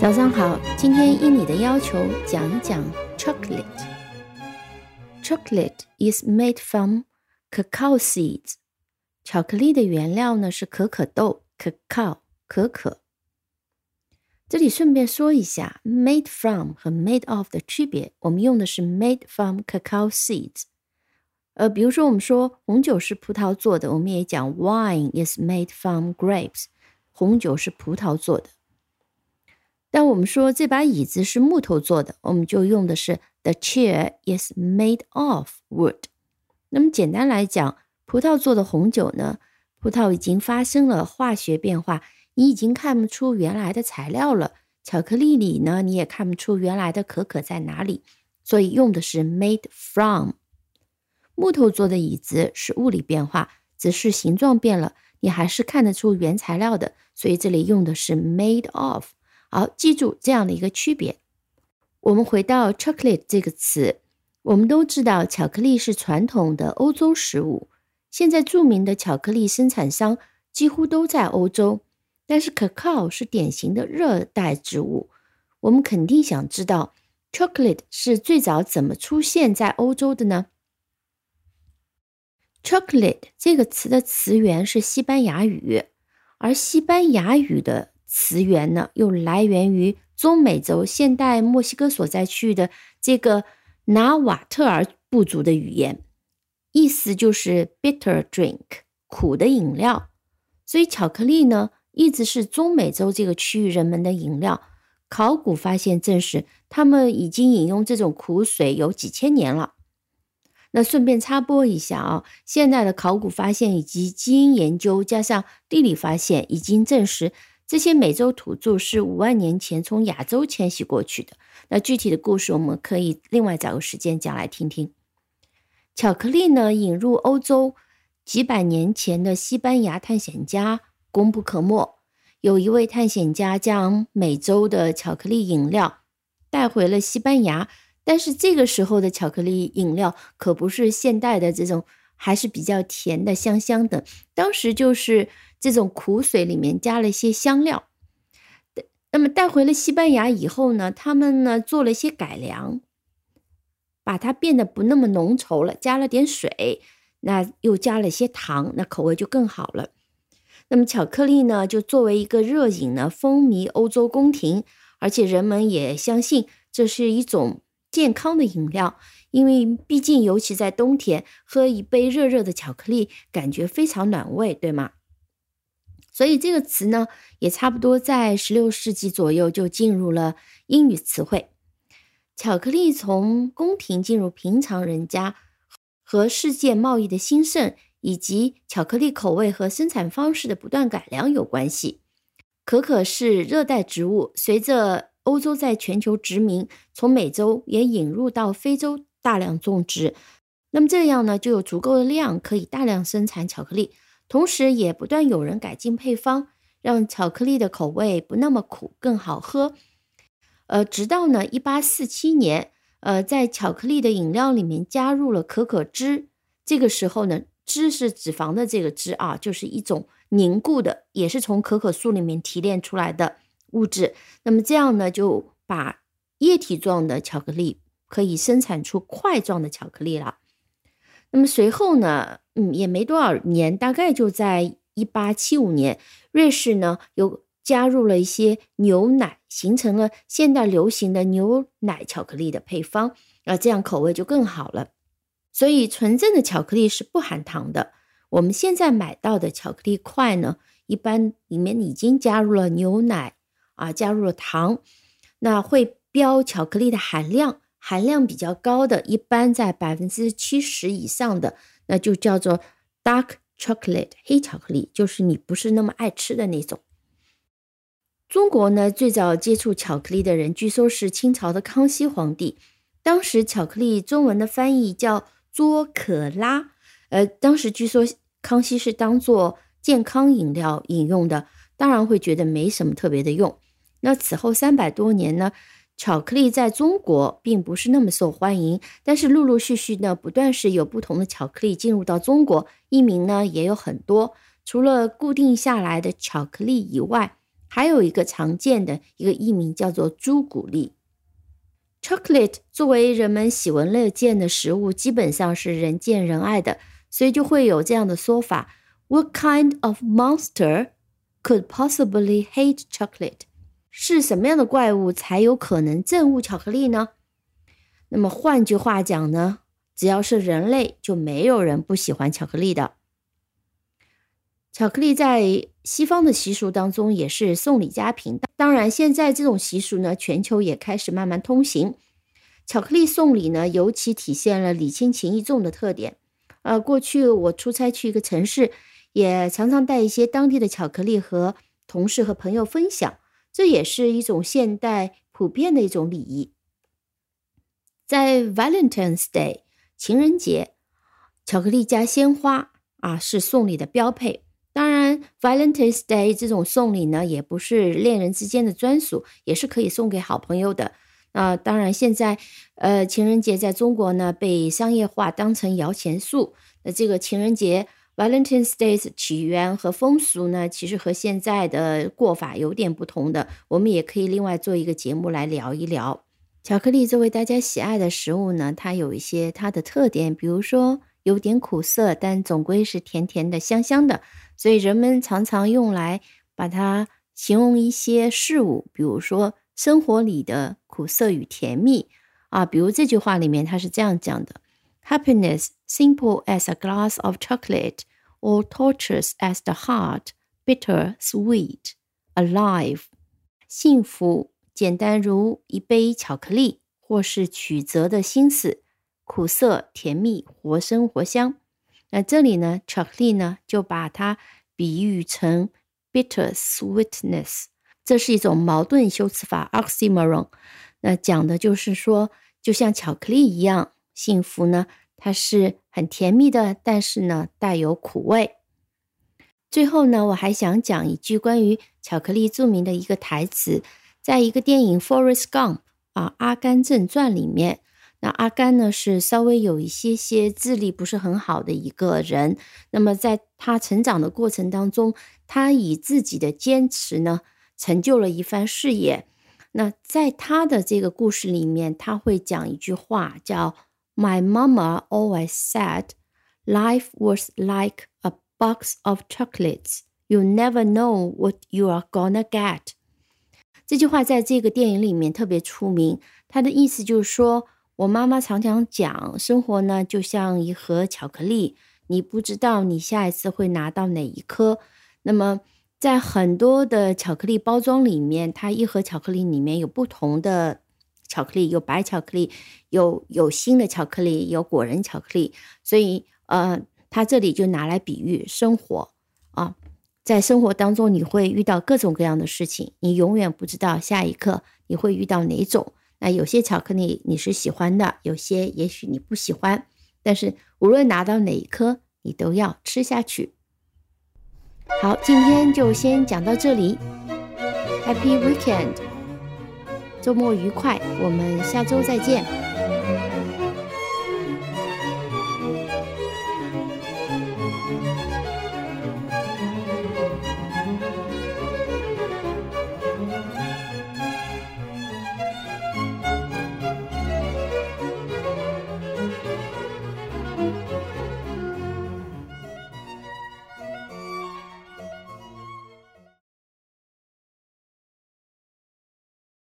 早上好，今天应你的要求讲一讲 chocolate。Chocolate is made from cacao seeds。巧克力的原料呢是可可豆 cacao 可可。这里顺便说一下，made from 和 made of 的区别，我们用的是 made from cacao seeds。呃，比如说我们说红酒是葡萄做的，我们也讲 wine is made from grapes。红酒是葡萄做的。但我们说这把椅子是木头做的，我们就用的是 the chair is made of wood。那么简单来讲，葡萄做的红酒呢，葡萄已经发生了化学变化，你已经看不出原来的材料了。巧克力里呢，你也看不出原来的可可在哪里，所以用的是 made from。木头做的椅子是物理变化，只是形状变了，你还是看得出原材料的，所以这里用的是 made of。好，记住这样的一个区别。我们回到 chocolate 这个词，我们都知道巧克力是传统的欧洲食物。现在著名的巧克力生产商几乎都在欧洲，但是 cacao 是典型的热带植物。我们肯定想知道 chocolate 是最早怎么出现在欧洲的呢？chocolate 这个词的词源是西班牙语，而西班牙语的。词源呢，又来源于中美洲现代墨西哥所在区域的这个纳瓦特尔部族的语言，意思就是 bitter drink，苦的饮料。所以巧克力呢，一直是中美洲这个区域人们的饮料。考古发现证实，他们已经饮用这种苦水有几千年了。那顺便插播一下啊，现代的考古发现以及基因研究加上地理发现，已经证实。这些美洲土著是五万年前从亚洲迁徙过去的。那具体的故事我们可以另外找个时间讲来听听。巧克力呢，引入欧洲几百年前的西班牙探险家功不可没。有一位探险家将美洲的巧克力饮料带回了西班牙，但是这个时候的巧克力饮料可不是现代的这种，还是比较甜的、香香的。当时就是。这种苦水里面加了一些香料，那么带回了西班牙以后呢，他们呢做了一些改良，把它变得不那么浓稠了，加了点水，那又加了些糖，那口味就更好了。那么巧克力呢，就作为一个热饮呢，风靡欧洲宫廷，而且人们也相信这是一种健康的饮料，因为毕竟尤其在冬天，喝一杯热热的巧克力，感觉非常暖胃，对吗？所以这个词呢，也差不多在十六世纪左右就进入了英语词汇。巧克力从宫廷进入平常人家，和世界贸易的兴盛以及巧克力口味和生产方式的不断改良有关系。可可是热带植物，随着欧洲在全球殖民，从美洲也引入到非洲大量种植，那么这样呢，就有足够的量可以大量生产巧克力。同时，也不断有人改进配方，让巧克力的口味不那么苦，更好喝。呃，直到呢，一八四七年，呃，在巧克力的饮料里面加入了可可脂。这个时候呢，脂是脂肪的这个脂啊，就是一种凝固的，也是从可可树里面提炼出来的物质。那么这样呢，就把液体状的巧克力可以生产出块状的巧克力了。那么随后呢，嗯，也没多少年，大概就在一八七五年，瑞士呢又加入了一些牛奶，形成了现代流行的牛奶巧克力的配方，啊，这样口味就更好了。所以纯正的巧克力是不含糖的。我们现在买到的巧克力块呢，一般里面已经加入了牛奶啊，加入了糖，那会标巧克力的含量。含量比较高的，一般在百分之七十以上的，那就叫做 dark chocolate 黑巧克力，就是你不是那么爱吃的那种。中国呢，最早接触巧克力的人，据说是清朝的康熙皇帝。当时巧克力中文的翻译叫卓可拉，呃，当时据说康熙是当做健康饮料饮用的，当然会觉得没什么特别的用。那此后三百多年呢，巧克力在中国并不是那么受欢迎，但是陆陆续续呢，不断是有不同的巧克力进入到中国，译名呢也有很多。除了固定下来的巧克力以外，还有一个常见的一个译名叫做朱古力。Chocolate 作为人们喜闻乐见的食物，基本上是人见人爱的，所以就会有这样的说法：What kind of monster could possibly hate chocolate？是什么样的怪物才有可能憎恶巧克力呢？那么换句话讲呢，只要是人类，就没有人不喜欢巧克力的。巧克力在西方的习俗当中也是送礼佳品，当然现在这种习俗呢，全球也开始慢慢通行。巧克力送礼呢，尤其体现了礼轻情意重的特点。呃，过去我出差去一个城市，也常常带一些当地的巧克力和同事和朋友分享，这也是一种现代普遍的一种礼仪。在 Valentine's Day 情人节，巧克力加鲜花啊，是送礼的标配。，Valentine's Day 这种送礼呢，也不是恋人之间的专属，也是可以送给好朋友的。那当然，现在呃，情人节在中国呢被商业化，当成摇钱树。那这个情人节 Valentine's Day 起源和风俗呢，其实和现在的过法有点不同的。我们也可以另外做一个节目来聊一聊。巧克力作为大家喜爱的食物呢，它有一些它的特点，比如说有点苦涩，但总归是甜甜的、香香的。所以人们常常用来把它形容一些事物，比如说生活里的苦涩与甜蜜啊。比如这句话里面，它是这样讲的：Happiness simple as a glass of chocolate, or torturous as the heart, bitter, sweet, alive。幸福简单如一杯巧克力，或是曲折的心思，苦涩甜蜜，活生活香。那这里呢，巧克力呢，就把它比喻成 bitter sweetness，这是一种矛盾修辞法 oxymoron。那讲的就是说，就像巧克力一样，幸福呢，它是很甜蜜的，但是呢，带有苦味。最后呢，我还想讲一句关于巧克力著名的一个台词，在一个电影《Forrest Gump》啊，《阿甘正传》里面。那阿甘呢是稍微有一些些智力不是很好的一个人，那么在他成长的过程当中，他以自己的坚持呢，成就了一番事业。那在他的这个故事里面，他会讲一句话，叫 “My mama always said, life was like a box of chocolates. You never know what you are gonna get.” 这句话在这个电影里面特别出名，他的意思就是说。我妈妈常常讲，生活呢就像一盒巧克力，你不知道你下一次会拿到哪一颗。那么，在很多的巧克力包装里面，它一盒巧克力里面有不同的巧克力，有白巧克力，有有新的巧克力，有果仁巧克力。所以，呃，它这里就拿来比喻生活啊，在生活当中你会遇到各种各样的事情，你永远不知道下一刻你会遇到哪种。那有些巧克力你是喜欢的，有些也许你不喜欢，但是无论拿到哪一颗，你都要吃下去。好，今天就先讲到这里，Happy Weekend，周末愉快，我们下周再见。